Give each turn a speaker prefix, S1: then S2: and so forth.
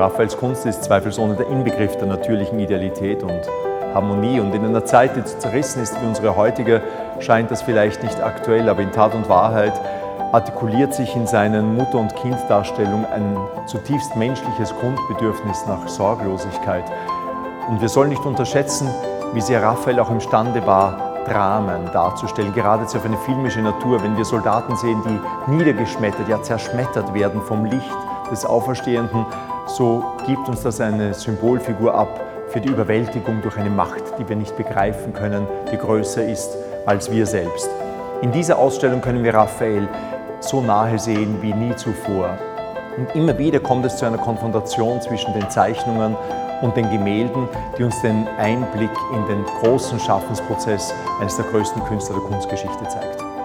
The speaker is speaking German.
S1: Raphaels Kunst ist zweifelsohne der Inbegriff der natürlichen Idealität und Harmonie. Und in einer Zeit, die zerrissen ist wie unsere heutige, scheint das vielleicht nicht aktuell, aber in Tat und Wahrheit artikuliert sich in seinen Mutter- und Kinddarstellungen ein zutiefst menschliches Grundbedürfnis nach Sorglosigkeit. Und wir sollen nicht unterschätzen, wie sehr Raphael auch imstande war, Dramen darzustellen, geradezu auf eine filmische Natur, wenn wir Soldaten sehen, die niedergeschmettert, ja zerschmettert werden vom Licht des Auferstehenden, so gibt uns das eine Symbolfigur ab für die Überwältigung durch eine Macht, die wir nicht begreifen können, die größer ist als wir selbst. In dieser Ausstellung können wir Raphael so nahe sehen wie nie zuvor. Und immer wieder kommt es zu einer Konfrontation zwischen den Zeichnungen und den Gemälden, die uns den Einblick in den großen Schaffensprozess eines der größten Künstler der Kunstgeschichte zeigt.